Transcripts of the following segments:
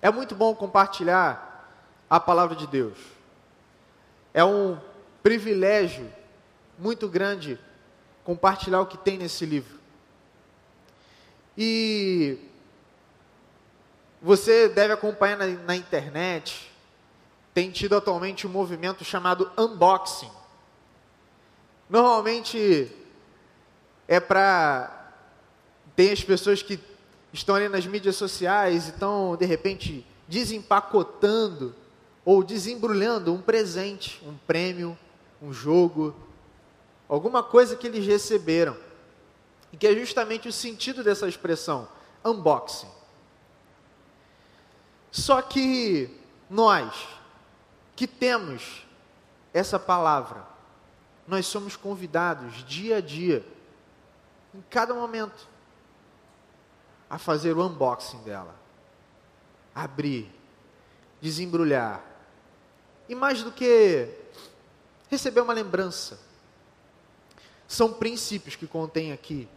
É muito bom compartilhar a palavra de Deus. É um privilégio muito grande compartilhar o que tem nesse livro. E você deve acompanhar na, na internet, tem tido atualmente um movimento chamado unboxing. Normalmente é para. Tem as pessoas que estão ali nas mídias sociais e estão, de repente, desempacotando ou desembrulhando um presente, um prêmio, um jogo, alguma coisa que eles receberam. E que é justamente o sentido dessa expressão, unboxing. Só que nós, que temos essa palavra, nós somos convidados dia a dia, em cada momento, a fazer o unboxing dela, abrir, desembrulhar, e mais do que receber uma lembrança, são princípios que contém aqui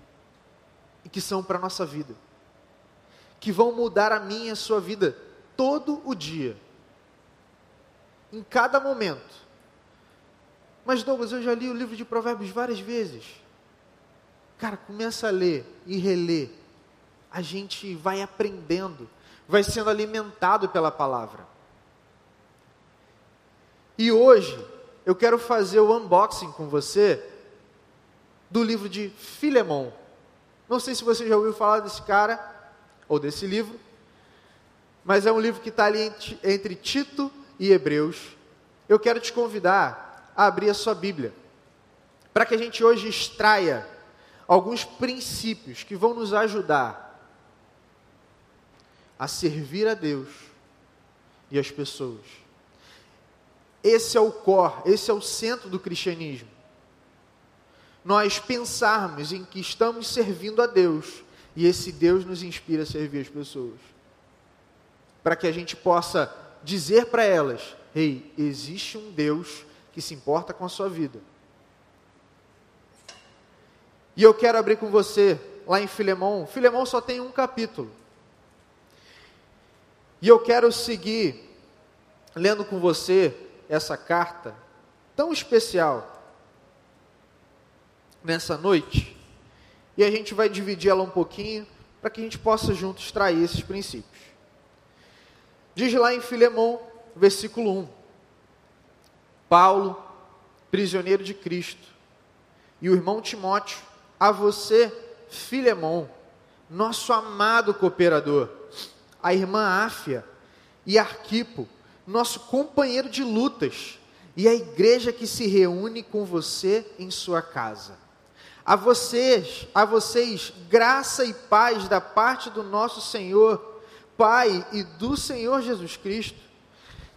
e que são para a nossa vida, que vão mudar a minha e a sua vida todo o dia, em cada momento. Mas Douglas, eu já li o livro de Provérbios várias vezes. Cara, começa a ler e reler. A gente vai aprendendo, vai sendo alimentado pela palavra. E hoje eu quero fazer o unboxing com você do livro de Filemão. Não sei se você já ouviu falar desse cara ou desse livro, mas é um livro que está ali entre, entre Tito e Hebreus. Eu quero te convidar a abrir a sua Bíblia, para que a gente hoje extraia alguns princípios que vão nos ajudar a servir a Deus e as pessoas. Esse é o core, esse é o centro do cristianismo. Nós pensarmos em que estamos servindo a Deus e esse Deus nos inspira a servir as pessoas. Para que a gente possa dizer para elas: Ei, hey, existe um Deus que se importa com a sua vida. E eu quero abrir com você lá em Filemão. Filemão só tem um capítulo. E eu quero seguir lendo com você essa carta tão especial nessa noite. E a gente vai dividir ela um pouquinho para que a gente possa juntos extrair esses princípios. Diz lá em Filemão, versículo 1: Paulo, prisioneiro de Cristo, e o irmão Timóteo, a você, Filemão, nosso amado cooperador, a irmã Áfia e Arquipo, nosso companheiro de lutas, e a igreja que se reúne com você em sua casa. A vocês, a vocês, graça e paz da parte do nosso Senhor, Pai e do Senhor Jesus Cristo.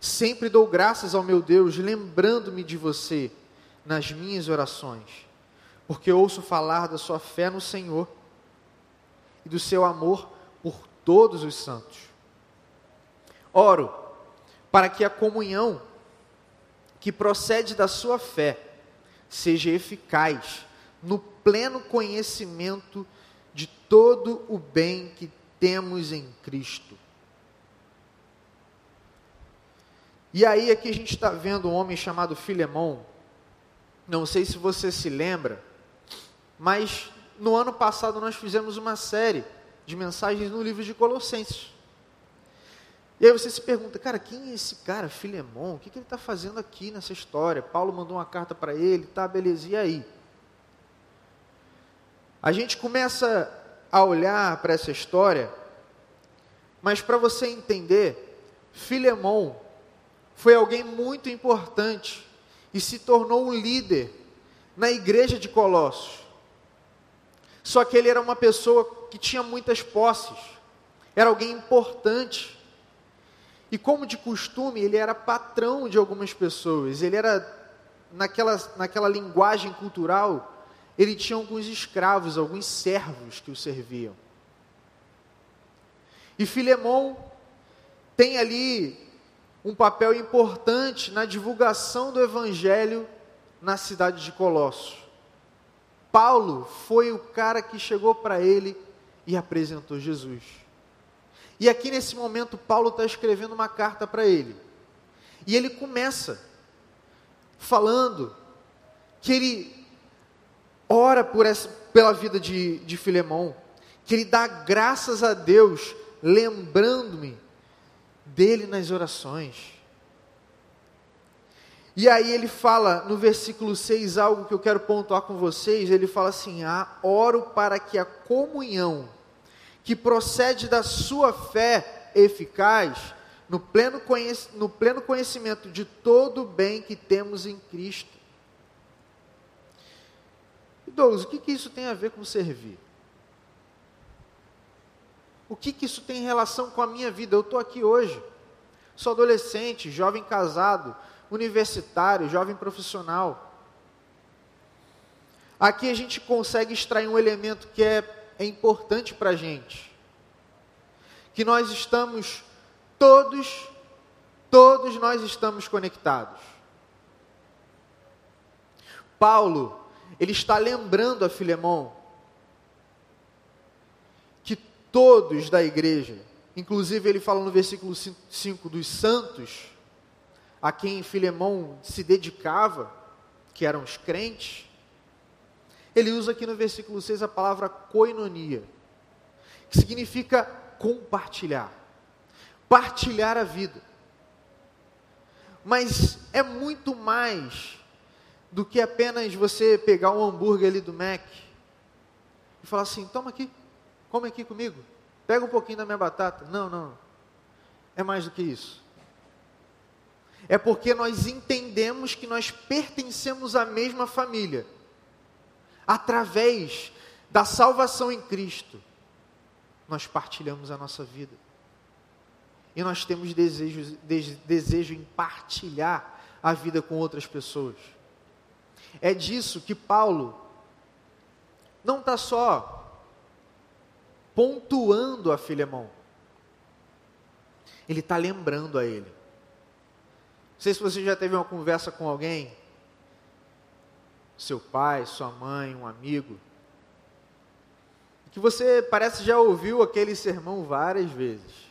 Sempre dou graças ao meu Deus, lembrando-me de você nas minhas orações, porque ouço falar da sua fé no Senhor e do seu amor todos os santos. Oro para que a comunhão que procede da sua fé seja eficaz no pleno conhecimento de todo o bem que temos em Cristo. E aí aqui a gente está vendo um homem chamado Filemão. Não sei se você se lembra, mas no ano passado nós fizemos uma série de mensagens no livro de Colossenses. E aí você se pergunta, cara, quem é esse cara, Filemão? O que, que ele está fazendo aqui nessa história? Paulo mandou uma carta para ele, tá, beleza, e aí? A gente começa a olhar para essa história, mas para você entender, Filemão foi alguém muito importante e se tornou um líder na igreja de Colossos. Só que ele era uma pessoa que tinha muitas posses, era alguém importante. E como de costume, ele era patrão de algumas pessoas, ele era, naquela, naquela linguagem cultural, ele tinha alguns escravos, alguns servos que o serviam. E Filemão tem ali um papel importante na divulgação do evangelho na cidade de Colossos. Paulo foi o cara que chegou para ele e apresentou Jesus. E aqui nesse momento, Paulo está escrevendo uma carta para ele. E ele começa falando que ele ora por essa, pela vida de, de Filemão, que ele dá graças a Deus, lembrando-me dele nas orações. E aí ele fala no versículo 6 algo que eu quero pontuar com vocês, ele fala assim: "Ah, oro para que a comunhão que procede da sua fé eficaz, no pleno, no pleno conhecimento de todo o bem que temos em Cristo. Douglas, o que, que isso tem a ver com servir? O que, que isso tem relação com a minha vida? Eu estou aqui hoje, sou adolescente, jovem casado, universitário, jovem profissional. Aqui a gente consegue extrair um elemento que é é importante para a gente. Que nós estamos todos, todos nós estamos conectados. Paulo, ele está lembrando a Filemão que todos da igreja, inclusive ele fala no versículo 5 dos santos, a quem Filemão se dedicava, que eram os crentes, ele usa aqui no versículo 6 a palavra koinonia, que significa compartilhar, partilhar a vida. Mas é muito mais do que apenas você pegar um hambúrguer ali do Mac e falar assim: toma aqui, come aqui comigo, pega um pouquinho da minha batata. Não, não. É mais do que isso. É porque nós entendemos que nós pertencemos à mesma família através da salvação em Cristo, nós partilhamos a nossa vida. E nós temos desejo, desejo em partilhar a vida com outras pessoas. É disso que Paulo não está só pontuando a Filemão, ele está lembrando a ele. Não sei se você já teve uma conversa com alguém seu pai, sua mãe, um amigo, que você parece já ouviu aquele sermão várias vezes.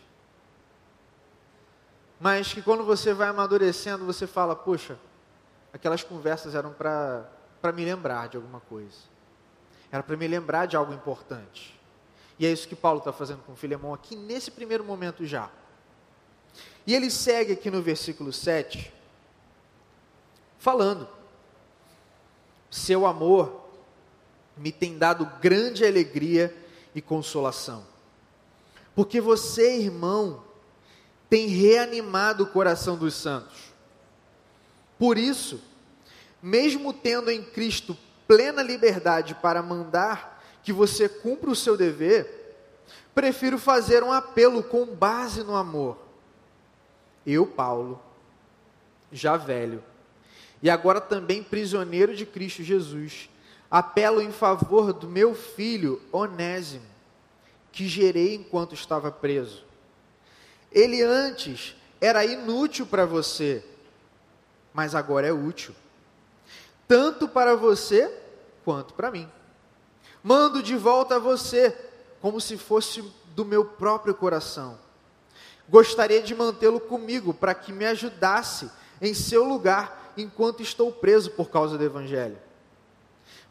Mas que quando você vai amadurecendo, você fala, poxa, aquelas conversas eram para me lembrar de alguma coisa. Era para me lembrar de algo importante. E é isso que Paulo está fazendo com Filemão aqui nesse primeiro momento já. E ele segue aqui no versículo 7, falando seu amor me tem dado grande alegria e consolação. Porque você, irmão, tem reanimado o coração dos santos. Por isso, mesmo tendo em Cristo plena liberdade para mandar que você cumpra o seu dever, prefiro fazer um apelo com base no amor. Eu, Paulo, já velho, e agora também prisioneiro de Cristo Jesus, apelo em favor do meu filho Onésimo, que gerei enquanto estava preso. Ele antes era inútil para você, mas agora é útil, tanto para você quanto para mim. Mando de volta a você, como se fosse do meu próprio coração. Gostaria de mantê-lo comigo para que me ajudasse em seu lugar enquanto estou preso por causa do Evangelho.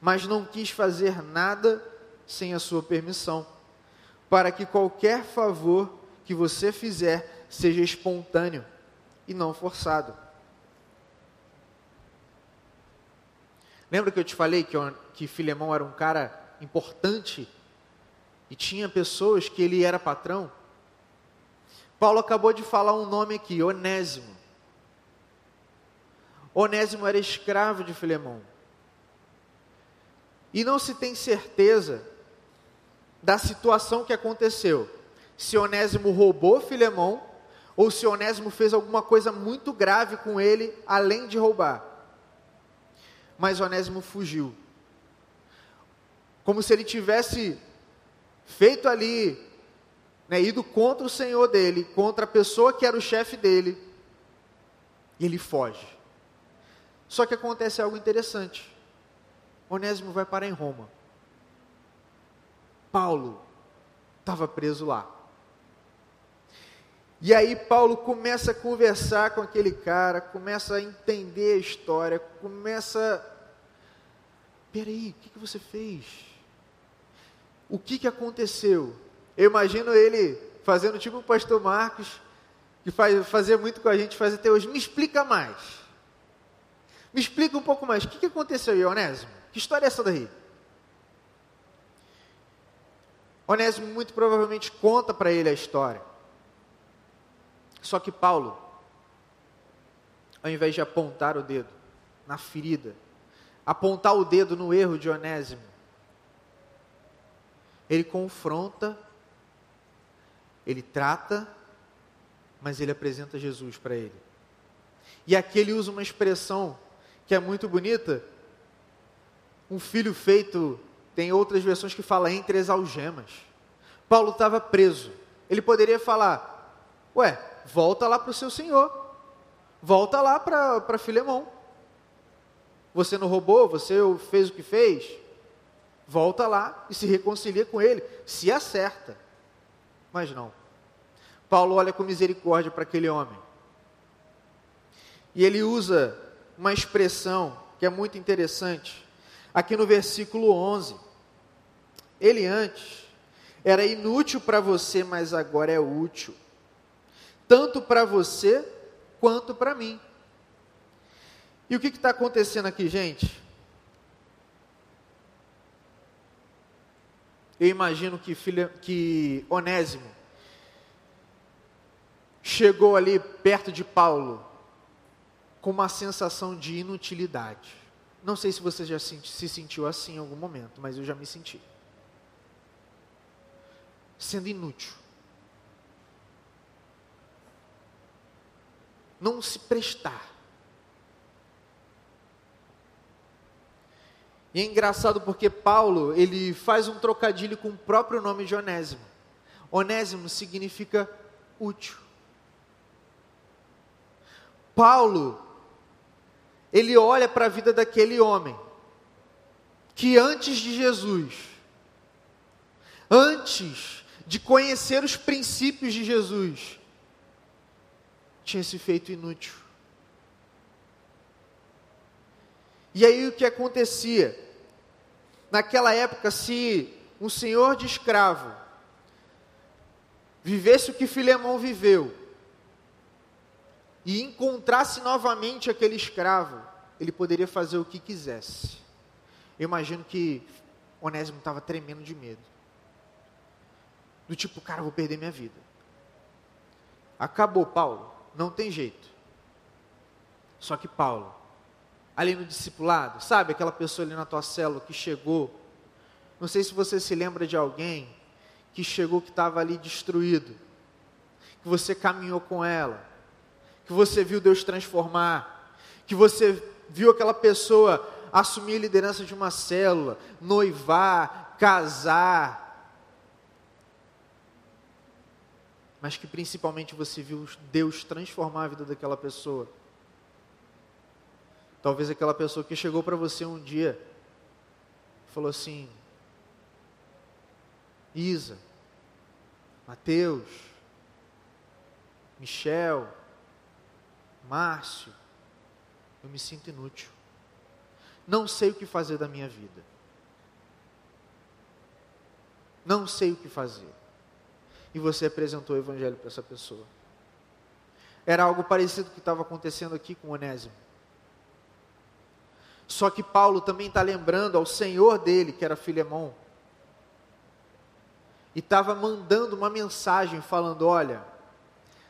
Mas não quis fazer nada sem a sua permissão, para que qualquer favor que você fizer seja espontâneo e não forçado. Lembra que eu te falei que, que Filemão era um cara importante e tinha pessoas que ele era patrão? Paulo acabou de falar um nome aqui, Onésimo. Onésimo era escravo de Filemão. E não se tem certeza da situação que aconteceu. Se Onésimo roubou Filemão ou se Onésimo fez alguma coisa muito grave com ele, além de roubar. Mas Onésimo fugiu. Como se ele tivesse feito ali, né, ido contra o senhor dele, contra a pessoa que era o chefe dele, e ele foge. Só que acontece algo interessante. Onésimo vai parar em Roma. Paulo estava preso lá. E aí Paulo começa a conversar com aquele cara, começa a entender a história, começa. Peraí, o que, que você fez? O que, que aconteceu? Eu imagino ele fazendo tipo o pastor Marcos, que faz, fazia muito com a gente, faz até hoje. Me explica mais. Me explica um pouco mais. O que, que aconteceu, Ionésimo? Que história é essa daí? Onésimo muito provavelmente conta para ele a história. Só que Paulo, ao invés de apontar o dedo na ferida, apontar o dedo no erro de Onésimo, ele confronta, ele trata, mas ele apresenta Jesus para ele. E aqui ele usa uma expressão que é muito bonita. Um filho feito, tem outras versões que fala entre as algemas. Paulo estava preso. Ele poderia falar: Ué, volta lá para o seu senhor. Volta lá para Filemão. Você não roubou, você fez o que fez. Volta lá e se reconcilia com ele, se acerta. Mas não. Paulo olha com misericórdia para aquele homem. E ele usa uma expressão que é muito interessante. Aqui no versículo 11. Ele antes era inútil para você, mas agora é útil tanto para você quanto para mim. E o que está acontecendo aqui, gente? Eu imagino que, filha, que Onésimo chegou ali perto de Paulo com uma sensação de inutilidade. Não sei se você já se sentiu assim em algum momento, mas eu já me senti. Sendo inútil. não se prestar. E é engraçado porque Paulo, ele faz um trocadilho com o próprio nome de Onésimo. Onésimo significa útil. Paulo, ele olha para a vida daquele homem, que antes de Jesus, antes de conhecer os princípios de Jesus, tinha se feito inútil. E aí o que acontecia? Naquela época, se um senhor de escravo vivesse o que Filemão viveu e encontrasse novamente aquele escravo, ele poderia fazer o que quisesse. Eu imagino que Onésimo estava tremendo de medo. Do tipo, cara, vou perder minha vida. Acabou, Paulo. Não tem jeito. Só que Paulo, ali no discipulado, sabe aquela pessoa ali na tua célula que chegou, não sei se você se lembra de alguém que chegou que estava ali destruído, que você caminhou com ela, que você viu Deus transformar, que você viu aquela pessoa assumir a liderança de uma célula, noivar, casar, mas que principalmente você viu Deus transformar a vida daquela pessoa. Talvez aquela pessoa que chegou para você um dia falou assim: Isa, Mateus, Michel, Márcio, eu me sinto inútil. Não sei o que fazer da minha vida. Não sei o que fazer e você apresentou o evangelho para essa pessoa. Era algo parecido que estava acontecendo aqui com Onésimo. Só que Paulo também está lembrando ao senhor dele, que era Filemão, e estava mandando uma mensagem falando: olha,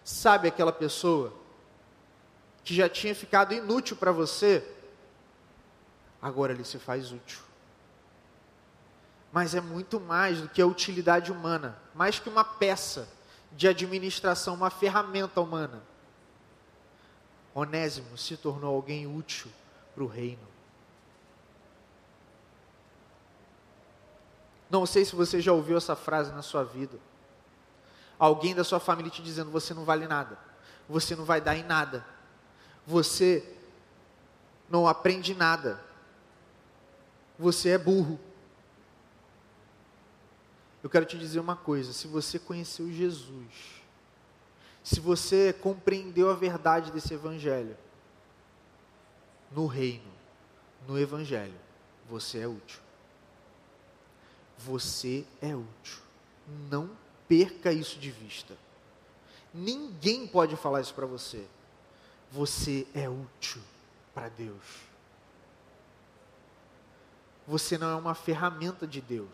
sabe aquela pessoa que já tinha ficado inútil para você, agora ele se faz útil mas é muito mais do que a utilidade humana, mais que uma peça de administração, uma ferramenta humana. Onésimo se tornou alguém útil para o reino. Não sei se você já ouviu essa frase na sua vida. Alguém da sua família te dizendo: você não vale nada, você não vai dar em nada, você não aprende nada, você é burro. Eu quero te dizer uma coisa: se você conheceu Jesus, se você compreendeu a verdade desse evangelho, no reino, no evangelho, você é útil. Você é útil. Não perca isso de vista. Ninguém pode falar isso para você. Você é útil para Deus. Você não é uma ferramenta de Deus,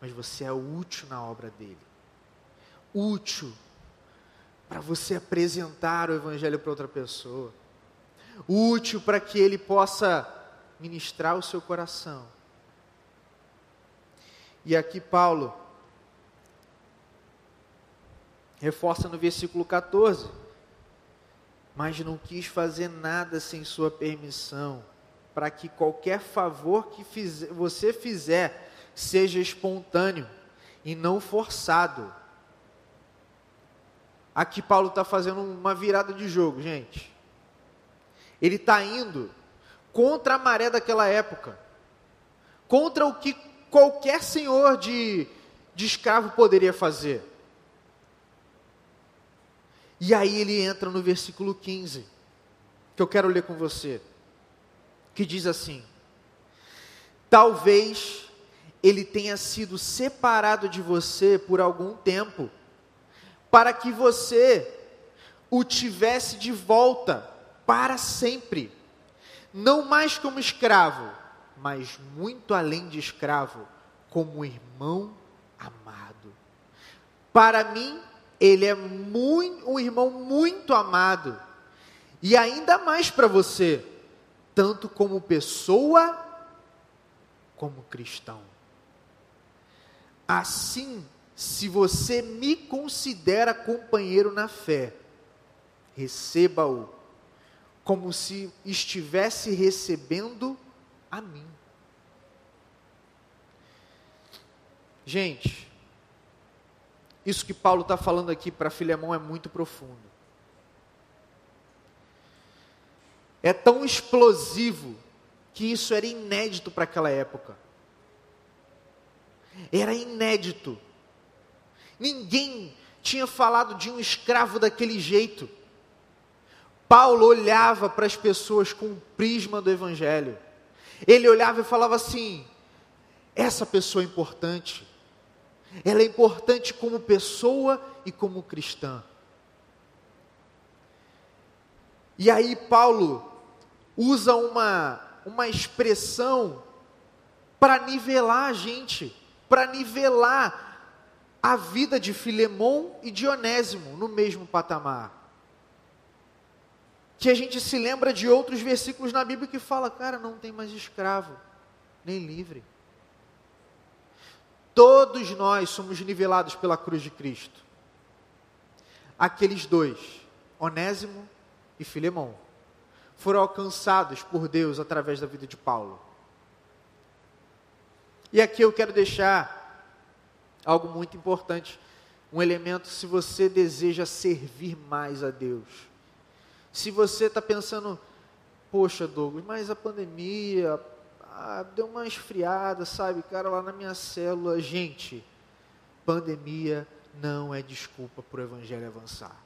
mas você é útil na obra dele. Útil para você apresentar o Evangelho para outra pessoa. Útil para que ele possa ministrar o seu coração. E aqui Paulo reforça no versículo 14: Mas não quis fazer nada sem sua permissão, para que qualquer favor que você fizer seja espontâneo e não forçado. Aqui Paulo está fazendo uma virada de jogo, gente. Ele está indo contra a maré daquela época, contra o que qualquer senhor de, de escravo poderia fazer. E aí ele entra no versículo 15, que eu quero ler com você, que diz assim: Talvez ele tenha sido separado de você por algum tempo, para que você o tivesse de volta para sempre, não mais como escravo, mas muito além de escravo, como irmão amado. Para mim, ele é muito, um irmão muito amado, e ainda mais para você, tanto como pessoa, como cristão. Assim, se você me considera companheiro na fé, receba-o como se estivesse recebendo a mim. Gente, isso que Paulo está falando aqui para Filemão é muito profundo. É tão explosivo que isso era inédito para aquela época. Era inédito. Ninguém tinha falado de um escravo daquele jeito. Paulo olhava para as pessoas com o prisma do Evangelho. Ele olhava e falava assim: essa pessoa é importante. Ela é importante como pessoa e como cristã. E aí Paulo usa uma, uma expressão para nivelar a gente, para nivelar a vida de Filemon e de Onésimo no mesmo patamar. Que a gente se lembra de outros versículos na Bíblia que fala, cara, não tem mais escravo, nem livre. Todos nós somos nivelados pela cruz de Cristo. Aqueles dois, Onésimo e Filemão, foram alcançados por Deus através da vida de Paulo. E aqui eu quero deixar algo muito importante, um elemento se você deseja servir mais a Deus. Se você está pensando, poxa Douglas, mas a pandemia, ah, deu uma esfriada, sabe, cara, lá na minha célula. Gente, pandemia não é desculpa para o evangelho avançar.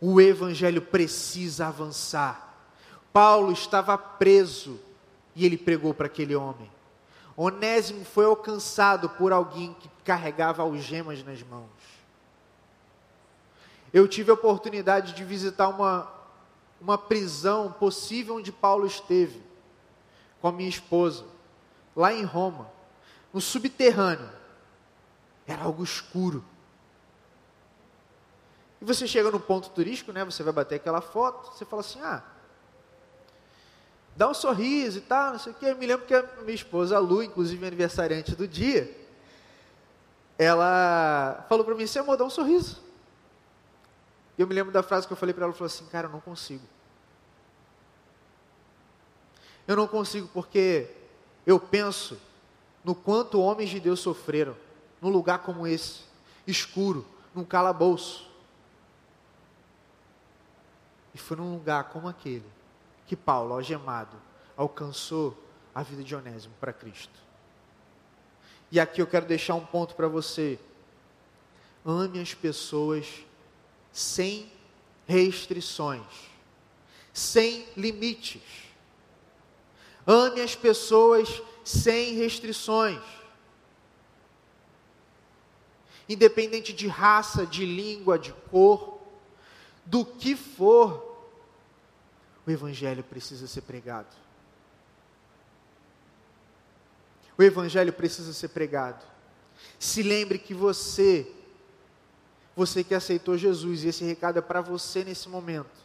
O evangelho precisa avançar. Paulo estava preso e ele pregou para aquele homem. Onésimo foi alcançado por alguém que carregava algemas nas mãos. Eu tive a oportunidade de visitar uma, uma prisão possível onde Paulo esteve com a minha esposa, lá em Roma, no subterrâneo. Era algo escuro. E você chega no ponto turístico, né? Você vai bater aquela foto, você fala assim: ah, dá um sorriso e tal, não sei o quê. Eu me lembro que a minha esposa, a Lu, inclusive aniversariante do dia, ela falou para mim: você amor, dá um sorriso. E eu me lembro da frase que eu falei para ela: ela falou assim, cara, eu não consigo. Eu não consigo porque eu penso no quanto homens de Deus sofreram num lugar como esse, escuro, num calabouço. E foi num lugar como aquele que Paulo, algemado, alcançou a vida de Onésimo para Cristo. E aqui eu quero deixar um ponto para você. Ame as pessoas sem restrições, sem limites. Ame as pessoas sem restrições. Independente de raça, de língua, de cor, do que for, o Evangelho precisa ser pregado. O Evangelho precisa ser pregado. Se lembre que você, você que aceitou Jesus, e esse recado é para você nesse momento.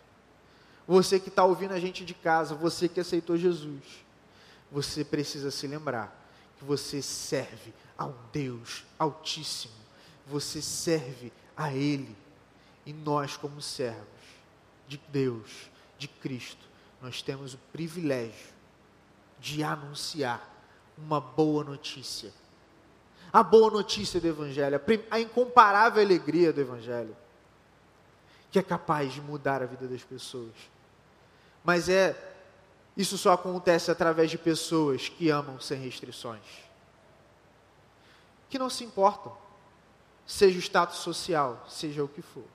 Você que está ouvindo a gente de casa, você que aceitou Jesus, você precisa se lembrar que você serve ao Deus Altíssimo, você serve a Ele, e nós, como servos de Deus, de Cristo, nós temos o privilégio de anunciar uma boa notícia. A boa notícia do Evangelho, a incomparável alegria do Evangelho, que é capaz de mudar a vida das pessoas. Mas é isso só acontece através de pessoas que amam sem restrições. Que não se importam, seja o status social, seja o que for.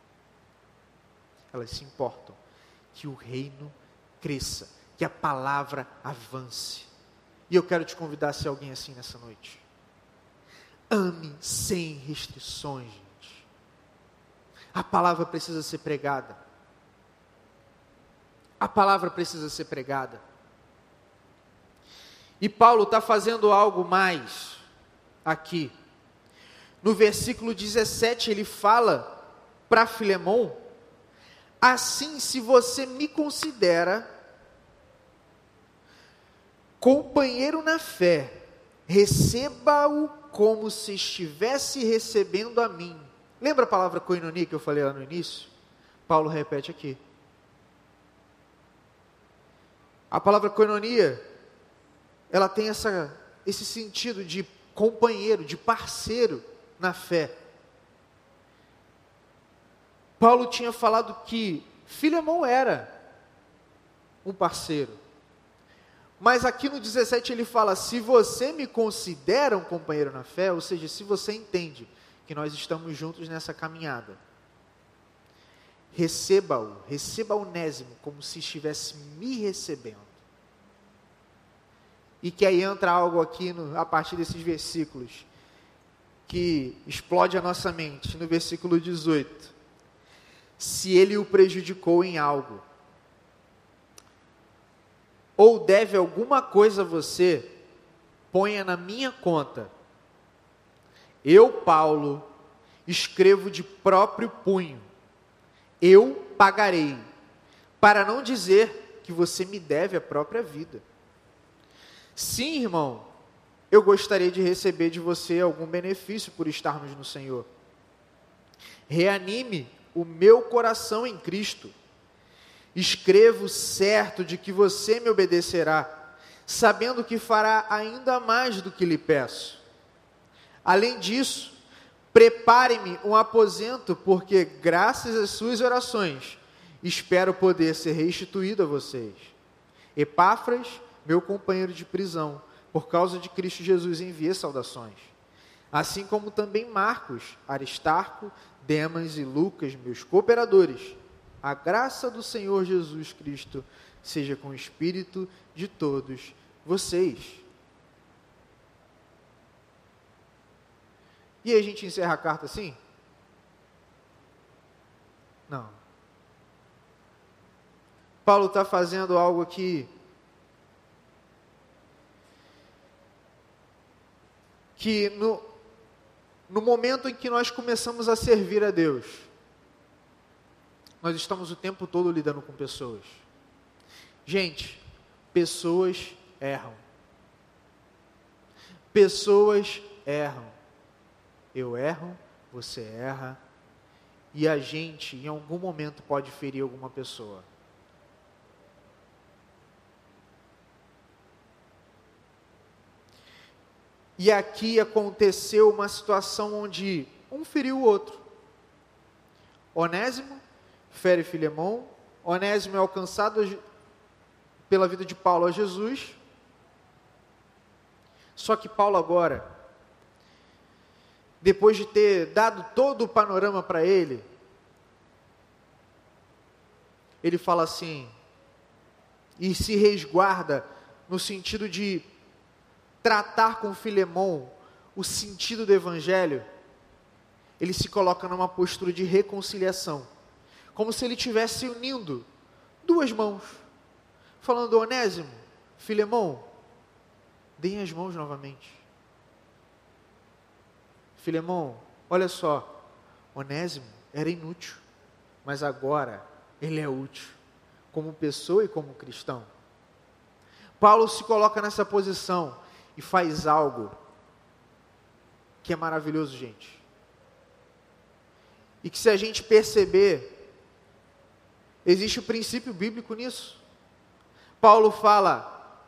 Elas se importam que o reino cresça, que a palavra avance. E eu quero te convidar a ser alguém assim nessa noite. Ame sem restrições, gente. A palavra precisa ser pregada. A palavra precisa ser pregada. E Paulo está fazendo algo mais aqui. No versículo 17, ele fala para Filemão: Assim, se você me considera companheiro na fé, receba-o como se estivesse recebendo a mim. Lembra a palavra koinonia que eu falei lá no início? Paulo repete aqui. A palavra koinonia, ela tem essa, esse sentido de companheiro, de parceiro na fé. Paulo tinha falado que Filemão era um parceiro. Mas aqui no 17 ele fala: se você me considera um companheiro na fé, ou seja, se você entende que nós estamos juntos nessa caminhada, receba-o, receba o Onésimo como se estivesse me recebendo. E que aí entra algo aqui no, a partir desses versículos que explode a nossa mente, no versículo 18. Se ele o prejudicou em algo, ou deve alguma coisa a você, ponha na minha conta. Eu, Paulo, escrevo de próprio punho. Eu pagarei, para não dizer que você me deve a própria vida. Sim, irmão, eu gostaria de receber de você algum benefício por estarmos no Senhor. Reanime o meu coração em Cristo Escrevo certo de que você me obedecerá, sabendo que fará ainda mais do que lhe peço. Além disso, prepare-me um aposento, porque, graças às suas orações, espero poder ser restituído a vocês. Epáfras, meu companheiro de prisão, por causa de Cristo Jesus, envia saudações. Assim como também Marcos, Aristarco, Demas e Lucas, meus cooperadores a graça do Senhor Jesus Cristo seja com o espírito de todos vocês. E a gente encerra a carta assim? Não. Paulo está fazendo algo aqui que no, no momento em que nós começamos a servir a Deus, nós estamos o tempo todo lidando com pessoas. Gente, pessoas erram. Pessoas erram. Eu erro, você erra. E a gente, em algum momento, pode ferir alguma pessoa. E aqui aconteceu uma situação onde um feriu o outro. Onésimo fere Filemão, Onésimo é alcançado pela vida de Paulo a Jesus. Só que Paulo agora, depois de ter dado todo o panorama para ele, ele fala assim, e se resguarda no sentido de tratar com Filemão o sentido do evangelho, ele se coloca numa postura de reconciliação, como se ele estivesse unindo duas mãos, falando: Onésimo, Filemão, deem as mãos novamente. Filemão, olha só, Onésimo era inútil, mas agora ele é útil, como pessoa e como cristão. Paulo se coloca nessa posição e faz algo que é maravilhoso, gente. E que se a gente perceber, existe o princípio bíblico nisso. Paulo fala: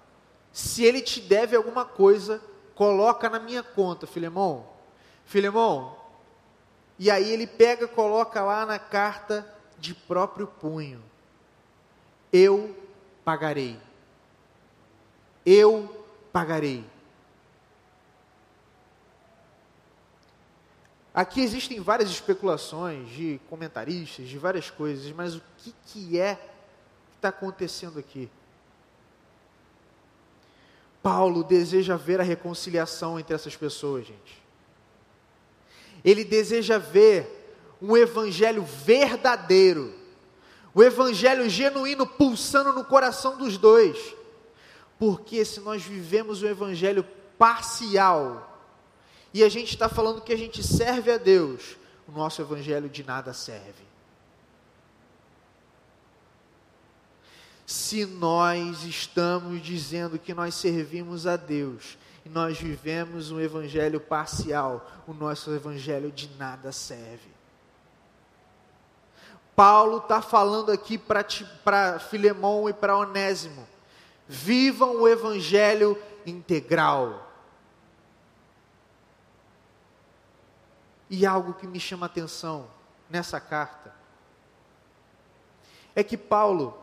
se ele te deve alguma coisa, coloca na minha conta, Filemão. Filemão, e aí ele pega, coloca lá na carta de próprio punho: Eu pagarei. Eu pagarei. Aqui existem várias especulações de comentaristas, de várias coisas, mas o que, que é que está acontecendo aqui? Paulo deseja ver a reconciliação entre essas pessoas, gente. Ele deseja ver um evangelho verdadeiro, o um evangelho genuíno pulsando no coração dos dois. Porque se nós vivemos um evangelho parcial, e a gente está falando que a gente serve a Deus, o nosso evangelho de nada serve. Se nós estamos dizendo que nós servimos a Deus e nós vivemos um evangelho parcial, o nosso evangelho de nada serve. Paulo está falando aqui para Filemão e para Onésimo: vivam o evangelho integral E algo que me chama a atenção nessa carta é que Paulo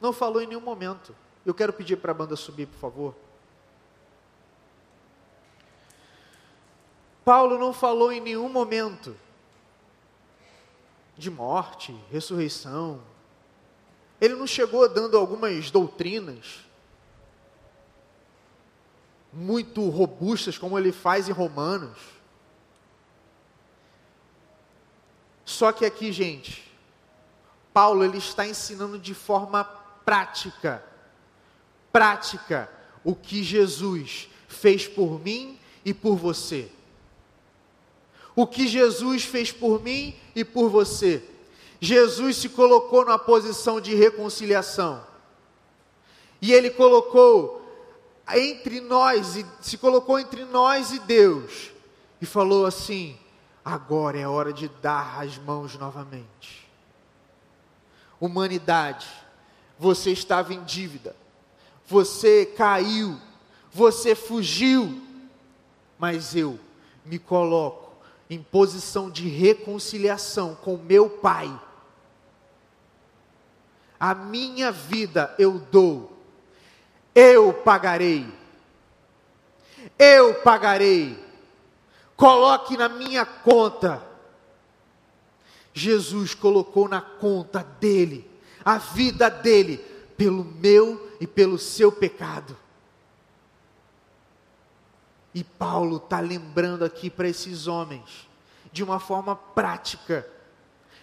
não falou em nenhum momento. Eu quero pedir para a banda subir, por favor. Paulo não falou em nenhum momento de morte, ressurreição. Ele não chegou dando algumas doutrinas muito robustas, como ele faz em Romanos. Só que aqui, gente, Paulo ele está ensinando de forma prática, prática, o que Jesus fez por mim e por você. O que Jesus fez por mim e por você. Jesus se colocou na posição de reconciliação. E ele colocou entre nós, e se colocou entre nós e Deus, e falou assim: Agora é hora de dar as mãos novamente. Humanidade, você estava em dívida, você caiu, você fugiu, mas eu me coloco em posição de reconciliação com meu Pai. A minha vida eu dou, eu pagarei, eu pagarei coloque na minha conta. Jesus colocou na conta dele a vida dele pelo meu e pelo seu pecado. E Paulo está lembrando aqui para esses homens, de uma forma prática,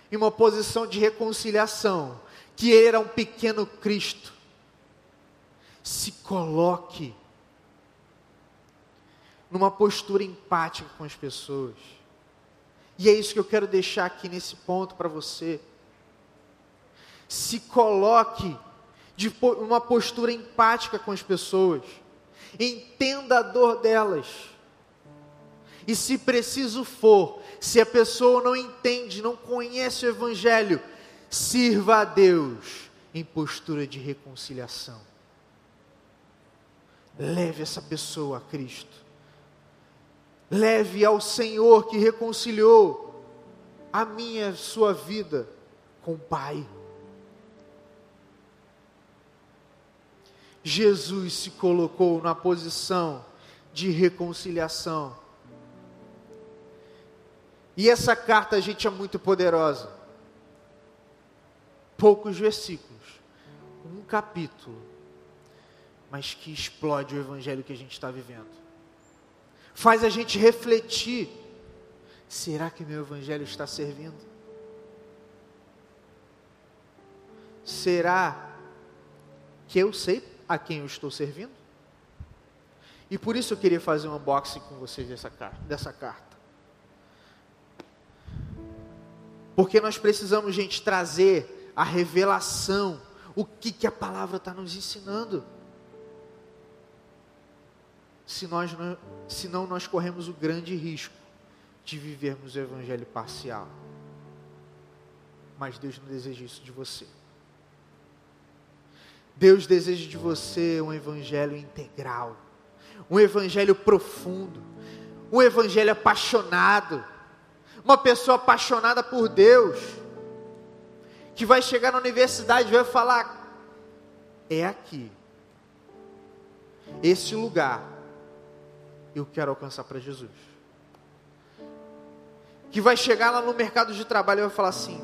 em uma posição de reconciliação, que ele era um pequeno Cristo. Se coloque numa postura empática com as pessoas. E é isso que eu quero deixar aqui nesse ponto para você. Se coloque de uma postura empática com as pessoas. Entenda a dor delas. E se preciso for, se a pessoa não entende, não conhece o Evangelho, sirva a Deus em postura de reconciliação. Leve essa pessoa a Cristo leve ao Senhor que reconciliou a minha sua vida com o Pai. Jesus se colocou na posição de reconciliação. E essa carta, gente, é muito poderosa. poucos versículos, um capítulo, mas que explode o evangelho que a gente está vivendo. Faz a gente refletir: será que meu evangelho está servindo? Será que eu sei a quem eu estou servindo? E por isso eu queria fazer um unboxing com vocês dessa carta. Dessa carta. Porque nós precisamos, gente, trazer a revelação, o que, que a palavra está nos ensinando. Se nós não, senão nós corremos o grande risco de vivermos o evangelho parcial. Mas Deus não deseja isso de você. Deus deseja de você um evangelho integral, um evangelho profundo, um evangelho apaixonado, uma pessoa apaixonada por Deus, que vai chegar na universidade e vai falar: é aqui, esse lugar, eu quero alcançar para Jesus. Que vai chegar lá no mercado de trabalho e vai falar assim: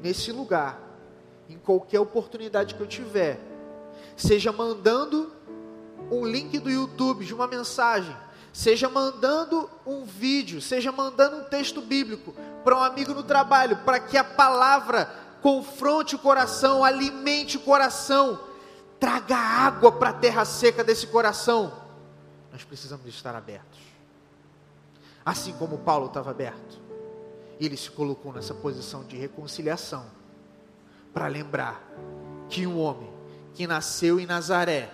nesse lugar, em qualquer oportunidade que eu tiver, seja mandando um link do YouTube de uma mensagem, seja mandando um vídeo, seja mandando um texto bíblico para um amigo no trabalho, para que a palavra confronte o coração, alimente o coração, traga água para a terra seca desse coração. Nós precisamos estar abertos. Assim como Paulo estava aberto, ele se colocou nessa posição de reconciliação para lembrar que um homem que nasceu em Nazaré,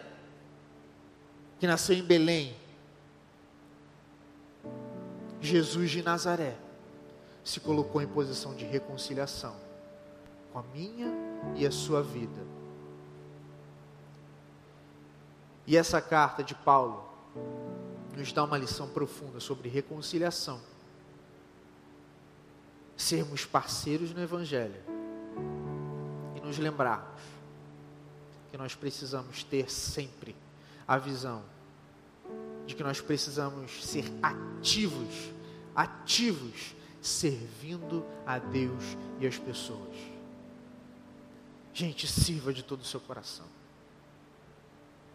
que nasceu em Belém, Jesus de Nazaré, se colocou em posição de reconciliação com a minha e a sua vida. E essa carta de Paulo nos dá uma lição profunda sobre reconciliação. Sermos parceiros no Evangelho e nos lembrarmos que nós precisamos ter sempre a visão de que nós precisamos ser ativos, ativos, servindo a Deus e as pessoas. Gente, sirva de todo o seu coração.